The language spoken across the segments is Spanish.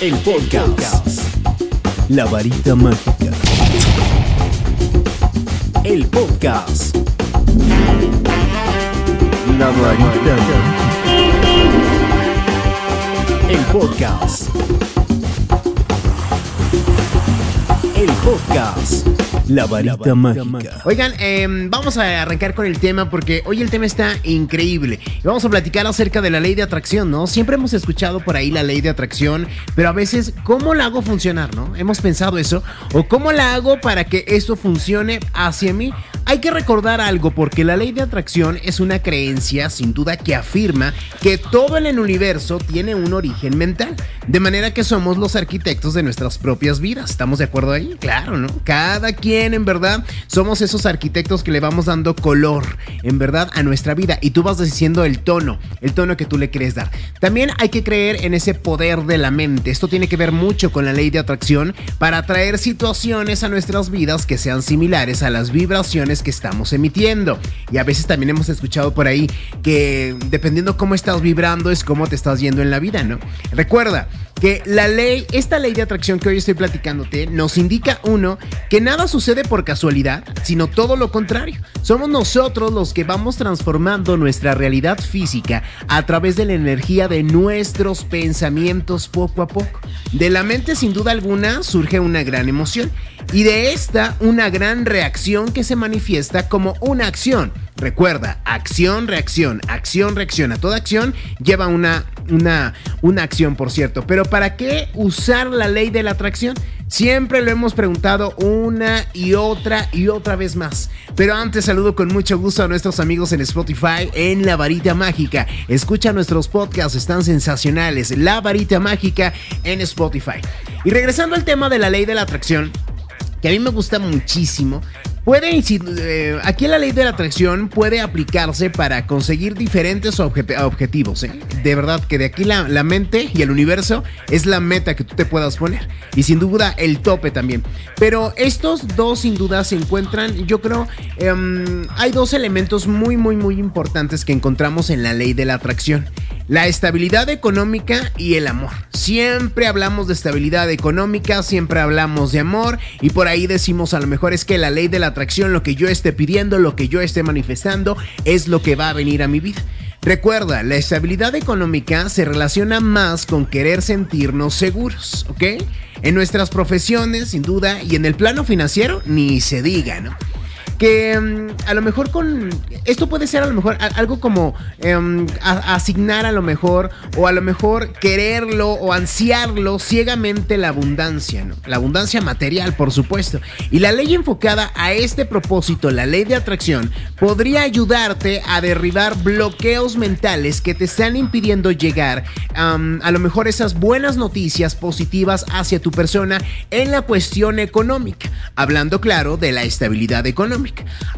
El podcast. La varita mágica. El podcast. La varita mágica. El podcast. El podcast. La varita mágica. Oigan, em, vamos a arrancar con el tema porque hoy el tema está increíble. Y vamos a platicar acerca de la ley de atracción, ¿no? Siempre hemos escuchado por ahí la ley de atracción, pero a veces, ¿cómo la hago funcionar, no? Hemos pensado eso. ¿O cómo la hago para que esto funcione hacia mí? Hay que recordar algo porque la ley de atracción es una creencia, sin duda, que afirma que todo en el universo tiene un origen mental. De manera que somos los arquitectos de nuestras propias vidas. ¿Estamos de acuerdo ahí? Claro, ¿no? Cada quien en verdad, somos esos arquitectos que le vamos dando color, en verdad, a nuestra vida. Y tú vas diciendo el tono, el tono que tú le quieres dar. También hay que creer en ese poder de la mente. Esto tiene que ver mucho con la ley de atracción para atraer situaciones a nuestras vidas que sean similares a las vibraciones que estamos emitiendo. Y a veces también hemos escuchado por ahí que dependiendo cómo estás vibrando es cómo te estás yendo en la vida, ¿no? Recuerda, que la ley, esta ley de atracción que hoy estoy platicándote, nos indica uno, que nada sucede por casualidad, sino todo lo contrario. Somos nosotros los que vamos transformando nuestra realidad física a través de la energía de nuestros pensamientos poco a poco. De la mente sin duda alguna surge una gran emoción y de esta una gran reacción que se manifiesta como una acción. Recuerda, acción, reacción, acción, reacción. A toda acción lleva una, una, una acción, por cierto. Pero ¿para qué usar la ley de la atracción? Siempre lo hemos preguntado una y otra y otra vez más. Pero antes saludo con mucho gusto a nuestros amigos en Spotify en La Varita Mágica. Escucha nuestros podcasts, están sensacionales. La Varita Mágica en Spotify. Y regresando al tema de la ley de la atracción, que a mí me gusta muchísimo. Puede eh, aquí la ley de la atracción puede aplicarse para conseguir diferentes objetivos. ¿eh? De verdad que de aquí la, mente y el universo es la meta que tú te puedas poner. Y sin duda el tope también. Pero estos dos sin duda se encuentran, yo creo, em, hay dos elementos muy, muy, muy importantes que encontramos en la ley de la atracción. La estabilidad económica y el amor. Siempre hablamos de estabilidad económica, siempre hablamos de amor y por ahí decimos a lo mejor es que la ley de la atracción, lo que yo esté pidiendo, lo que yo esté manifestando, es lo que va a venir a mi vida. Recuerda, la estabilidad económica se relaciona más con querer sentirnos seguros, ¿ok? En nuestras profesiones, sin duda, y en el plano financiero, ni se diga, ¿no? Que mm, a lo mejor con esto puede ser a lo mejor algo como em, asignar a lo mejor o a lo mejor quererlo o ansiarlo ciegamente la abundancia, ¿no? La abundancia material, por supuesto. Y la ley enfocada a este propósito, la ley de atracción, podría ayudarte a derribar bloqueos mentales que te están impidiendo llegar a lo mejor esas buenas noticias positivas hacia tu persona en la cuestión económica, hablando claro de la estabilidad económica.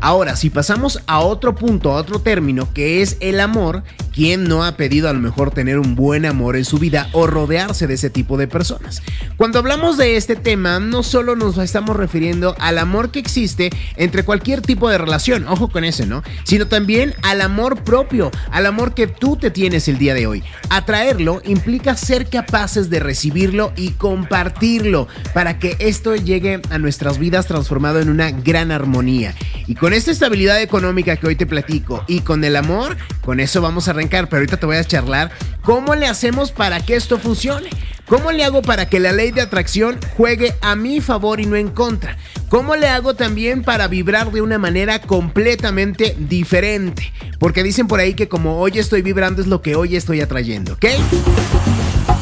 Ahora, si pasamos a otro punto, a otro término, que es el amor, ¿quién no ha pedido a lo mejor tener un buen amor en su vida o rodearse de ese tipo de personas? Cuando hablamos de este tema, no solo nos estamos refiriendo al amor que existe entre cualquier tipo de relación, ojo con ese, ¿no? Sino también al amor propio, al amor que tú te tienes el día de hoy. Atraerlo implica ser capaces de recibirlo y compartirlo para que esto llegue a nuestras vidas transformado en una gran armonía. Y con esta estabilidad económica que hoy te platico y con el amor, con eso vamos a arrancar. Pero ahorita te voy a charlar cómo le hacemos para que esto funcione. ¿Cómo le hago para que la ley de atracción juegue a mi favor y no en contra? ¿Cómo le hago también para vibrar de una manera completamente diferente? Porque dicen por ahí que como hoy estoy vibrando es lo que hoy estoy atrayendo, ¿ok?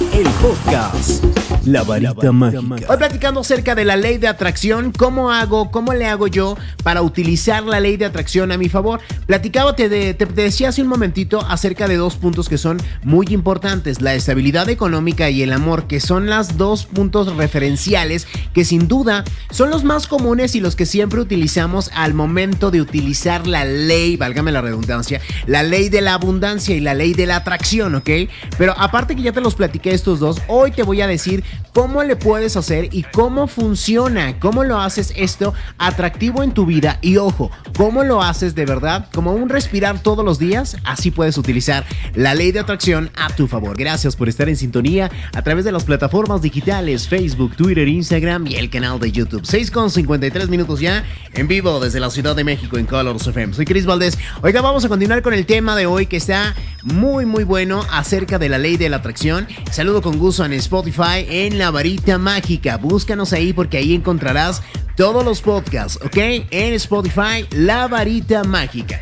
El podcast la varita mágica. Hoy platicando acerca de la ley de atracción, cómo hago, cómo le hago yo para utilizar la ley de atracción a mi favor. Platicaba, te, te, decía hace un momentito acerca de dos puntos que son muy importantes, la estabilidad económica y el amor, que son las dos puntos referenciales que sin duda son los más comunes y los que siempre utilizamos al momento de utilizar la ley, válgame la redundancia, la ley de la abundancia y la ley de la atracción, ¿ok? Pero aparte que ya te los platiqué estos dos, hoy te voy a decir cómo le puedes hacer y cómo funciona, cómo lo haces esto atractivo en tu vida y ojo, cómo lo haces de verdad como un respirar todos los días, así puedes utilizar la ley de atracción a tu favor. Gracias por estar en sintonía a través de las plataformas digitales Facebook, Twitter, Instagram y el canal de YouTube. 6 con 53 minutos ya en vivo desde la Ciudad de México en Colors FM. Soy Chris Valdés. Oiga, vamos a continuar con el tema de hoy que está muy muy bueno acerca de la ley de la atracción. Saludo con gusto en Spotify en la varita mágica. Búscanos ahí porque ahí encontrarás todos los podcasts, ¿ok? En Spotify, la varita mágica.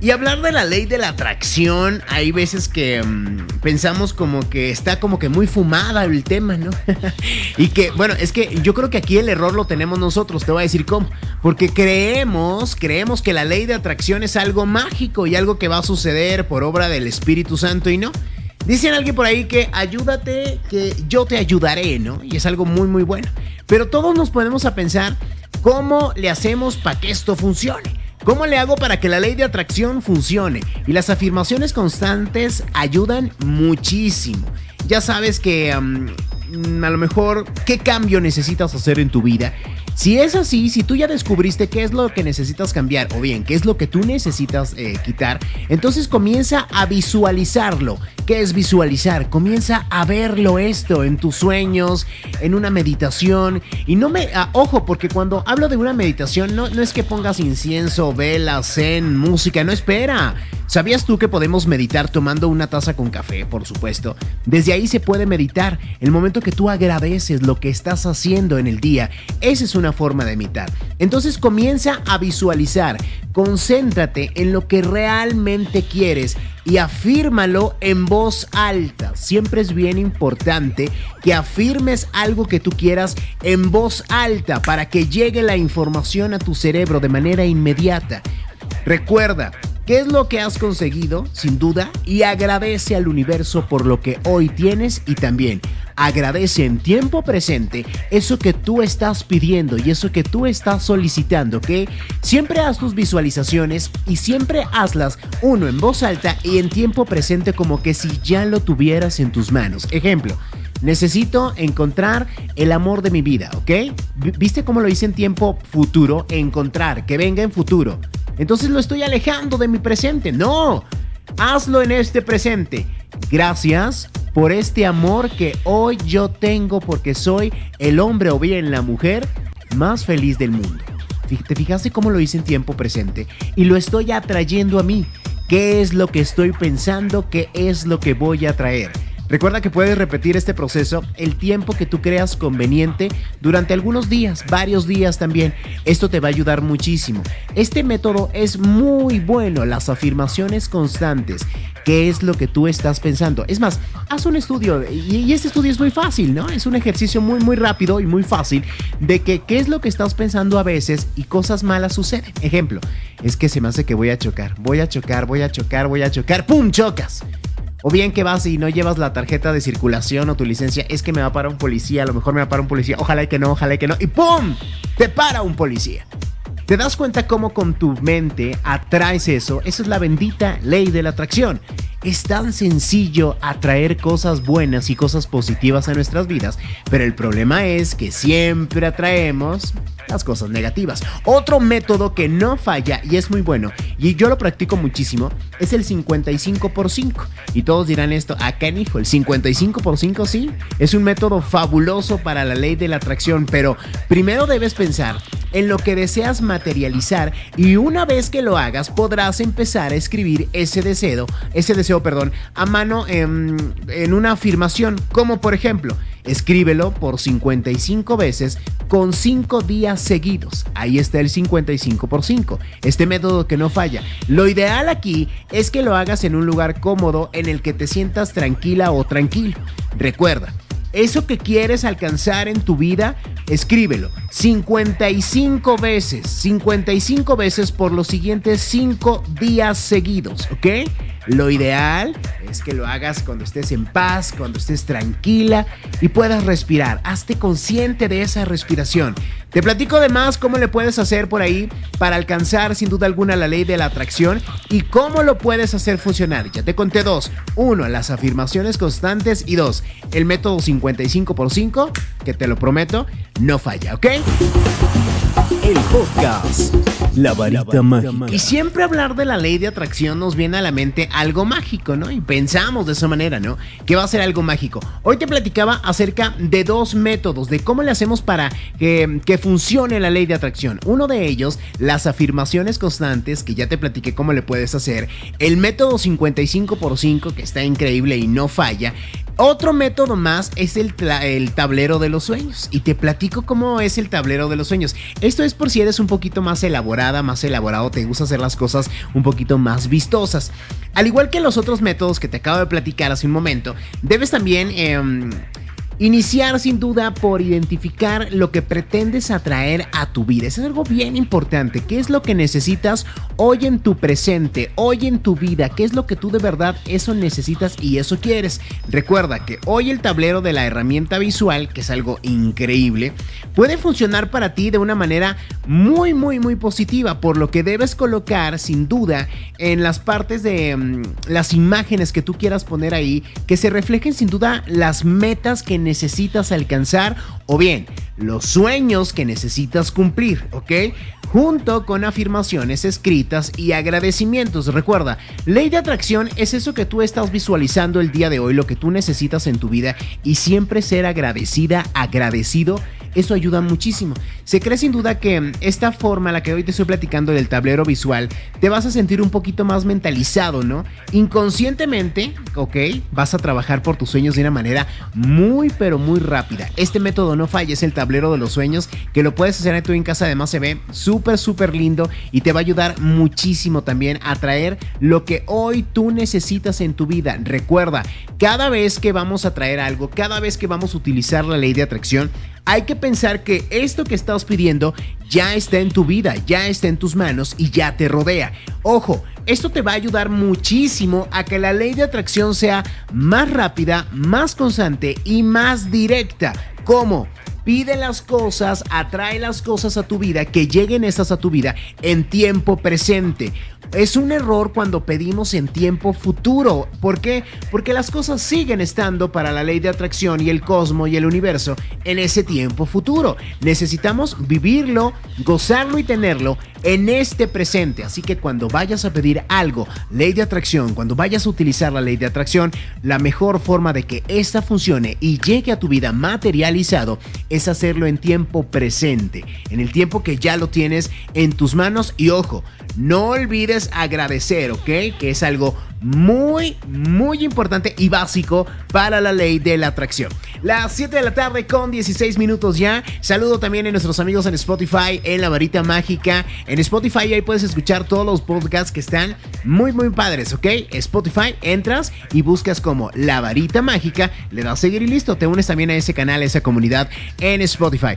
Y hablar de la ley de la atracción, hay veces que mm, pensamos como que está como que muy fumada el tema, ¿no? y que, bueno, es que yo creo que aquí el error lo tenemos nosotros, te voy a decir cómo. Porque creemos, creemos que la ley de atracción es algo mágico y algo que va a suceder por obra del Espíritu Santo y no. Dicen alguien por ahí que ayúdate, que yo te ayudaré, ¿no? Y es algo muy, muy bueno. Pero todos nos ponemos a pensar cómo le hacemos para que esto funcione. ¿Cómo le hago para que la ley de atracción funcione? Y las afirmaciones constantes ayudan muchísimo. Ya sabes que a lo mejor qué cambio necesitas hacer en tu vida si es así, si tú ya descubriste qué es lo que necesitas cambiar o bien qué es lo que tú necesitas eh, quitar, entonces comienza a visualizarlo. ¿Qué es visualizar? Comienza a verlo esto en tus sueños, en una meditación. Y no me... Ah, ojo, porque cuando hablo de una meditación no, no es que pongas incienso, velas, zen, música, no espera. ¿Sabías tú que podemos meditar tomando una taza con café, por supuesto? Desde ahí se puede meditar. El momento que tú agradeces lo que estás haciendo en el día, esa es una forma de meditar. Entonces comienza a visualizar, concéntrate en lo que realmente quieres y afírmalo en voz alta. Siempre es bien importante que afirmes algo que tú quieras en voz alta para que llegue la información a tu cerebro de manera inmediata. Recuerda, ¿Qué es lo que has conseguido? Sin duda. Y agradece al universo por lo que hoy tienes y también agradece en tiempo presente eso que tú estás pidiendo y eso que tú estás solicitando, ¿ok? Siempre haz tus visualizaciones y siempre hazlas uno en voz alta y en tiempo presente como que si ya lo tuvieras en tus manos. Ejemplo. Necesito encontrar el amor de mi vida, ¿ok? ¿Viste cómo lo hice en tiempo futuro? Encontrar, que venga en futuro. Entonces lo estoy alejando de mi presente. No, hazlo en este presente. Gracias por este amor que hoy yo tengo porque soy el hombre o bien la mujer más feliz del mundo. ¿Te fijaste cómo lo hice en tiempo presente? Y lo estoy atrayendo a mí. ¿Qué es lo que estoy pensando? ¿Qué es lo que voy a traer? Recuerda que puedes repetir este proceso el tiempo que tú creas conveniente durante algunos días, varios días también. Esto te va a ayudar muchísimo. Este método es muy bueno, las afirmaciones constantes. ¿Qué es lo que tú estás pensando? Es más, haz un estudio y este estudio es muy fácil, ¿no? Es un ejercicio muy, muy rápido y muy fácil de que qué es lo que estás pensando a veces y cosas malas suceden. Ejemplo, es que se me hace que voy a chocar, voy a chocar, voy a chocar, voy a chocar, ¡pum! Chocas. O bien que vas y no llevas la tarjeta de circulación o tu licencia, es que me va a parar un policía, a lo mejor me va a parar un policía, ojalá que no, ojalá que no, y ¡pum! Te para un policía. ¿Te das cuenta cómo con tu mente atraes eso? Esa es la bendita ley de la atracción. Es tan sencillo atraer cosas buenas y cosas positivas a nuestras vidas, pero el problema es que siempre atraemos las cosas negativas. Otro método que no falla y es muy bueno, y yo lo practico muchísimo, es el 55 por 5. Y todos dirán esto, acá en hijo, el 55 por 5 sí, es un método fabuloso para la ley de la atracción, pero primero debes pensar en lo que deseas materializar y una vez que lo hagas podrás empezar a escribir ese deseo, ese deseo, perdón, a mano en, en una afirmación, como por ejemplo, escríbelo por 55 veces con 5 días seguidos. Ahí está el 55 por 5. Este método que no falla. Lo ideal aquí es que lo hagas en un lugar cómodo en el que te sientas tranquila o tranquilo. Recuerda, eso que quieres alcanzar en tu vida, escríbelo 55 veces, 55 veces por los siguientes 5 días seguidos, ¿ok? Lo ideal es que lo hagas cuando estés en paz, cuando estés tranquila y puedas respirar. Hazte consciente de esa respiración. Te platico además cómo le puedes hacer por ahí para alcanzar sin duda alguna la ley de la atracción y cómo lo puedes hacer funcionar. Ya te conté dos. Uno, las afirmaciones constantes y dos, el método 55 por 5, que te lo prometo, no falla, ¿ok? El podcast. La varita mágica. Y siempre hablar de la ley de atracción nos viene a la mente algo mágico, ¿no? Y pensamos de esa manera, ¿no? Que va a ser algo mágico. Hoy te platicaba acerca de dos métodos, de cómo le hacemos para que, funcione la ley de atracción. Uno de ellos, las afirmaciones constantes, que ya te platiqué cómo le puedes hacer. El método 55 por 5, que está increíble y no falla. Otro método más es el, el, tablero de los sueños. Y te platico cómo es el tablero de los sueños. Esto es por si eres un poquito más elaborada, más elaborado, te gusta hacer las cosas un poquito más vistosas. Al igual que los otros métodos que te acabo de platicar hace un momento, debes también... Eh, Iniciar sin duda por identificar lo que pretendes atraer a tu vida. Eso es algo bien importante. ¿Qué es lo que necesitas hoy en tu presente, hoy en tu vida? ¿Qué es lo que tú de verdad eso necesitas y eso quieres? Recuerda que hoy el tablero de la herramienta visual, que es algo increíble, puede funcionar para ti de una manera muy, muy, muy positiva, por lo que debes colocar sin duda en las partes de um, las imágenes que tú quieras poner ahí, que se reflejen sin duda las metas que necesitas alcanzar o bien los sueños que necesitas cumplir, ¿ok? Junto con afirmaciones escritas y agradecimientos. Recuerda, ley de atracción es eso que tú estás visualizando el día de hoy, lo que tú necesitas en tu vida y siempre ser agradecida, agradecido eso ayuda muchísimo. Se cree sin duda que esta forma, la que hoy te estoy platicando del tablero visual, te vas a sentir un poquito más mentalizado, ¿no? Inconscientemente, ok, vas a trabajar por tus sueños de una manera muy, pero muy rápida. Este método no falla, es el tablero de los sueños, que lo puedes hacer tú en casa, además se ve súper, súper lindo y te va a ayudar muchísimo también a traer lo que hoy tú necesitas en tu vida. Recuerda, cada vez que vamos a traer algo, cada vez que vamos a utilizar la ley de atracción, hay que pensar que esto que estás pidiendo ya está en tu vida, ya está en tus manos y ya te rodea. Ojo, esto te va a ayudar muchísimo a que la ley de atracción sea más rápida, más constante y más directa. ¿Cómo? Pide las cosas, atrae las cosas a tu vida, que lleguen esas a tu vida en tiempo presente. Es un error cuando pedimos en tiempo futuro. ¿Por qué? Porque las cosas siguen estando para la ley de atracción y el cosmos y el universo en ese tiempo futuro. Necesitamos vivirlo, gozarlo y tenerlo en este presente. Así que cuando vayas a pedir algo, ley de atracción, cuando vayas a utilizar la ley de atracción, la mejor forma de que esta funcione y llegue a tu vida materializado es hacerlo en tiempo presente, en el tiempo que ya lo tienes en tus manos y ojo, no olvides agradecer, ¿ok? Que es algo muy, muy importante y básico para la ley de la atracción. Las 7 de la tarde con 16 minutos ya. Saludo también a nuestros amigos en Spotify, en La Varita Mágica. En Spotify ahí puedes escuchar todos los podcasts que están muy, muy padres, ¿ok? Spotify, entras y buscas como La Varita Mágica, le das a seguir y listo. Te unes también a ese canal, a esa comunidad en Spotify.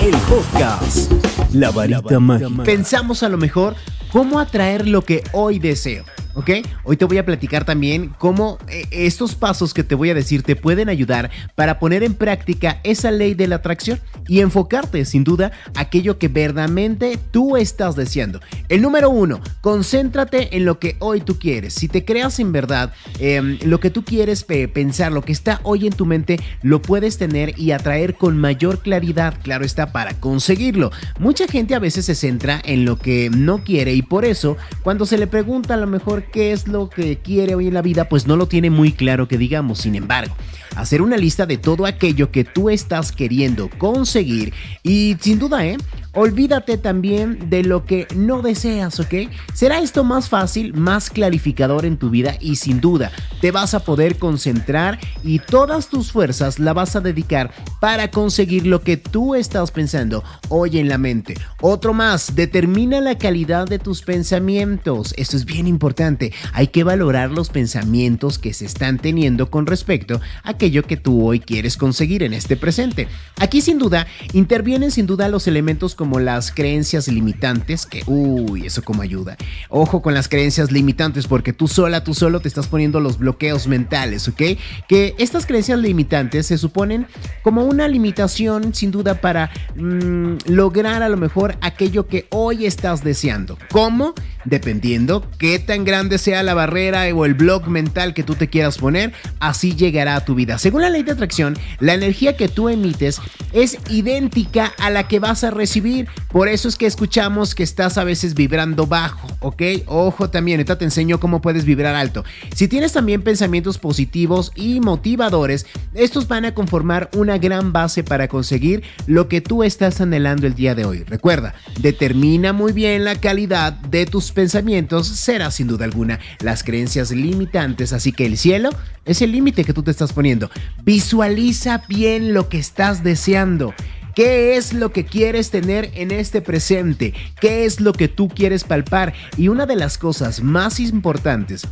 El podcast. La varita mágica. Pensamos a lo mejor cómo atraer lo que hoy deseo. ¿Ok? Hoy te voy a platicar también cómo eh, estos pasos que te voy a decir te pueden ayudar para poner en práctica esa ley de la atracción y enfocarte sin duda aquello que verdaderamente tú estás deseando. El número uno, concéntrate en lo que hoy tú quieres. Si te creas en verdad eh, lo que tú quieres pensar, lo que está hoy en tu mente, lo puedes tener y atraer con mayor claridad, claro está, para conseguirlo. Mucha gente a veces se centra en lo que no quiere y por eso cuando se le pregunta a lo mejor qué es lo que quiere hoy en la vida, pues no lo tiene muy claro que digamos. Sin embargo, hacer una lista de todo aquello que tú estás queriendo conseguir y sin duda, ¿eh? Olvídate también de lo que no deseas, ¿ok? Será esto más fácil, más clarificador en tu vida y sin duda te vas a poder concentrar y todas tus fuerzas la vas a dedicar para conseguir lo que tú estás pensando hoy en la mente. Otro más, determina la calidad de tus pensamientos. Esto es bien importante. Hay que valorar los pensamientos que se están teniendo con respecto a aquello que tú hoy quieres conseguir en este presente. Aquí sin duda intervienen sin duda los elementos como las creencias limitantes, que uy, eso como ayuda. Ojo con las creencias limitantes porque tú sola, tú solo te estás poniendo los bloqueos mentales, ¿ok? Que estas creencias limitantes se suponen como una limitación sin duda para mmm, lograr a lo mejor aquello que hoy estás deseando. ¿Cómo? Dependiendo qué tan grande sea la barrera o el blog mental que tú te quieras poner, así llegará a tu vida. Según la ley de atracción, la energía que tú emites es idéntica a la que vas a recibir. Por eso es que escuchamos que estás a veces vibrando bajo, ¿ok? Ojo también, ahorita te enseño cómo puedes vibrar alto. Si tienes también pensamientos positivos y motivadores, estos van a conformar una gran base para conseguir lo que tú estás anhelando el día de hoy. Recuerda, determina muy bien la calidad de tus pensamientos, será sin duda alguna las creencias limitantes, así que el cielo es el límite que tú te estás poniendo. Visualiza bien lo que estás deseando. ¿Qué es lo que quieres tener en este presente? ¿Qué es lo que tú quieres palpar? Y una de las cosas más importantes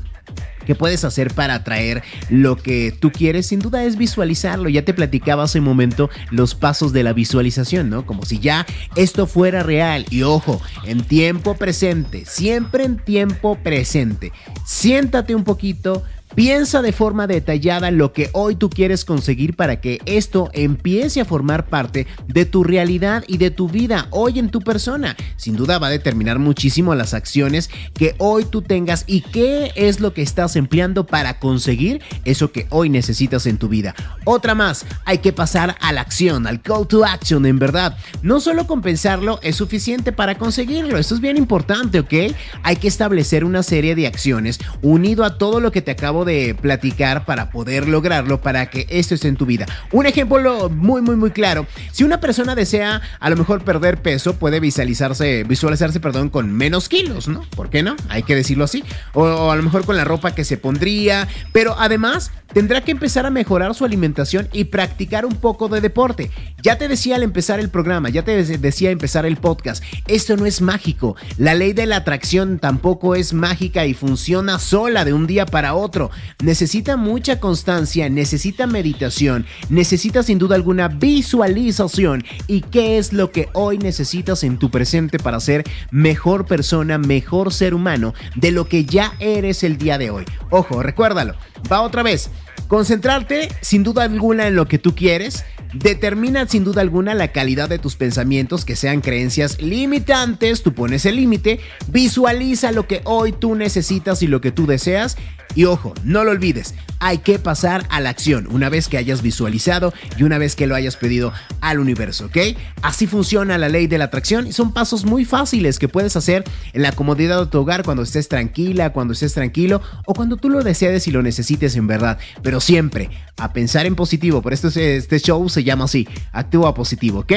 que puedes hacer para atraer lo que tú quieres, sin duda es visualizarlo. Ya te platicaba hace un momento los pasos de la visualización, ¿no? Como si ya esto fuera real. Y ojo, en tiempo presente, siempre en tiempo presente. Siéntate un poquito, Piensa de forma detallada lo que hoy tú quieres conseguir para que esto empiece a formar parte de tu realidad y de tu vida hoy en tu persona. Sin duda va a determinar muchísimo las acciones que hoy tú tengas y qué es lo que estás empleando para conseguir eso que hoy necesitas en tu vida. Otra más, hay que pasar a la acción, al call to action en verdad. No solo compensarlo es suficiente para conseguirlo, esto es bien importante, ¿ok? Hay que establecer una serie de acciones unido a todo lo que te acabo de platicar para poder lograrlo, para que esto esté en tu vida. Un ejemplo muy, muy, muy claro. Si una persona desea a lo mejor perder peso, puede visualizarse, visualizarse, perdón, con menos kilos, ¿no? ¿Por qué no? Hay que decirlo así. O, a lo mejor con la ropa que se pondría, pero además tendrá que empezar a mejorar su alimentación y practicar un poco de deporte. Ya te decía al empezar el programa, ya te decía empezar el podcast, esto no es mágico. La ley de la atracción tampoco es mágica y funciona sola de un día para otro. Necesita mucha constancia, necesita meditación, necesita sin duda alguna visualización. ¿Y qué es lo que hoy necesitas en tu presente para ser mejor persona, mejor ser humano de lo que ya eres el día de hoy? Ojo, recuérdalo. Va otra vez. Concentrarte sin duda alguna en lo que tú quieres. Determina sin duda alguna la calidad de tus pensamientos que sean creencias limitantes. Tú pones el límite. Visualiza lo que hoy tú necesitas y lo que tú deseas. Y ojo, no lo olvides, hay que pasar a la acción una vez que hayas visualizado y una vez que lo hayas pedido al universo, ¿ok? Así funciona la ley de la atracción y son pasos muy fáciles que puedes hacer en la comodidad de tu hogar cuando estés tranquila, cuando estés tranquilo o cuando tú lo desees y lo necesites en verdad. Pero siempre a pensar en positivo, por esto este show se llama así, actúa positivo, ¿ok?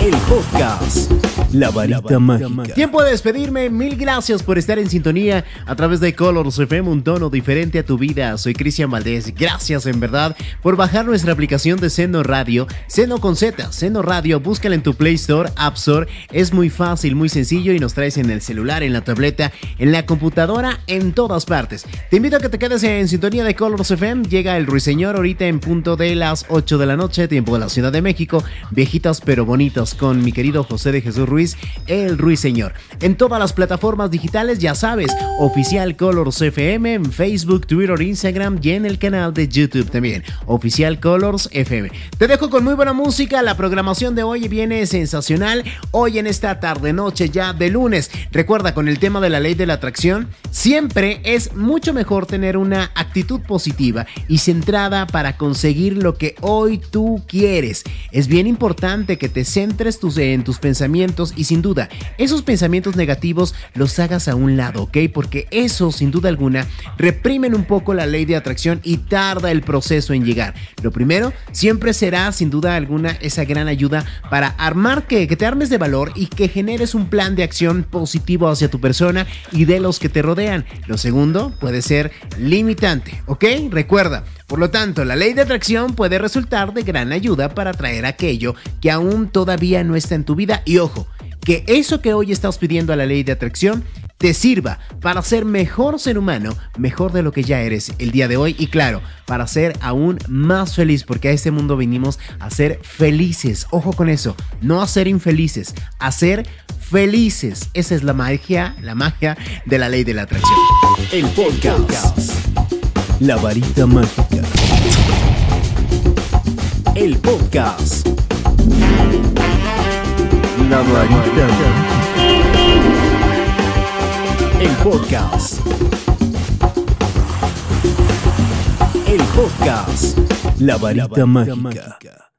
El podcast. La varita. Tiempo de despedirme. Mil gracias por estar en sintonía a través de Colors FM, un tono diferente a tu vida. Soy Cristian Valdés. Gracias en verdad por bajar nuestra aplicación de Seno Radio. Seno con Z, Seno Radio. Búscala en tu Play Store, App Store. Es muy fácil, muy sencillo y nos traes en el celular, en la tableta, en la computadora, en todas partes. Te invito a que te quedes en sintonía de Colors FM. Llega el Ruiseñor ahorita en punto de las 8 de la noche, tiempo de la Ciudad de México. Viejitas pero bonitas con mi querido José de Jesús Ruiz, el Ruiseñor. En todas las plataformas digitales, ya sabes, oficial Colors FM en Facebook, Twitter, Instagram y en el canal de YouTube también, oficial Colors FM. Te dejo con muy buena música, la programación de hoy viene sensacional, hoy en esta tarde noche ya de lunes. Recuerda con el tema de la ley de la atracción, siempre es mucho mejor tener una actitud positiva y centrada para conseguir lo que hoy tú quieres. Es bien importante que te centres en tus pensamientos y sin duda esos pensamientos negativos los hagas a un lado, ¿ok? Porque eso sin duda alguna reprimen un poco la ley de atracción y tarda el proceso en llegar. Lo primero siempre será sin duda alguna esa gran ayuda para armar que, que te armes de valor y que generes un plan de acción positivo hacia tu persona y de los que te rodean. Lo segundo puede ser limitante, ¿ok? Recuerda, por lo tanto, la ley de atracción puede resultar de gran ayuda para atraer aquello que aún todavía no está en tu vida y ojo, que eso que hoy estás pidiendo a la ley de atracción te sirva para ser mejor ser humano, mejor de lo que ya eres el día de hoy y claro, para ser aún más feliz, porque a este mundo venimos a ser felices. Ojo con eso, no a ser infelices, a ser felices. Esa es la magia, la magia de la ley de la atracción. El podcast. La varita mágica. El podcast. La varita El podcast. El podcast. La varita mágica.